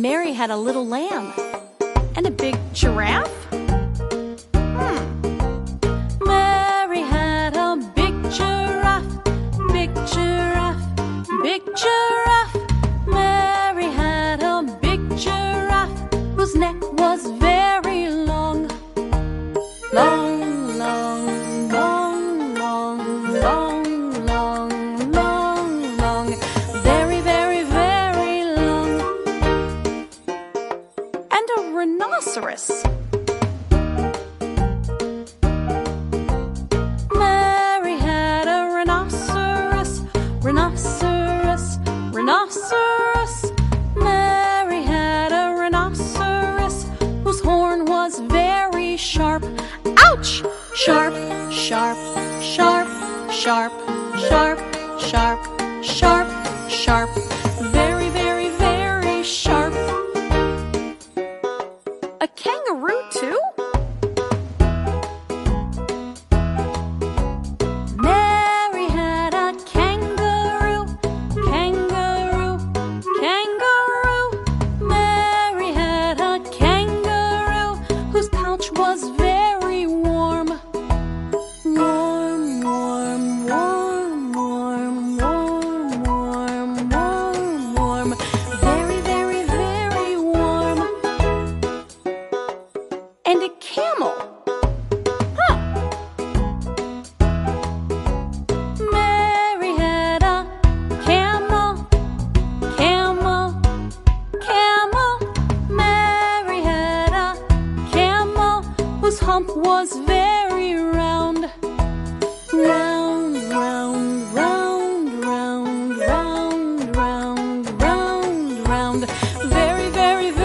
Mary had a little lamb and a big giraffe. Rhinoceros. Mary had a rhinoceros, rhinoceros, rhinoceros. Mary had a rhinoceros whose horn was very sharp. Ouch! Sharp, sharp, sharp, sharp, sharp, sharp, sharp, sharp. whose hump was very round. Round, round, round, round, round, round, round, round, very, very, very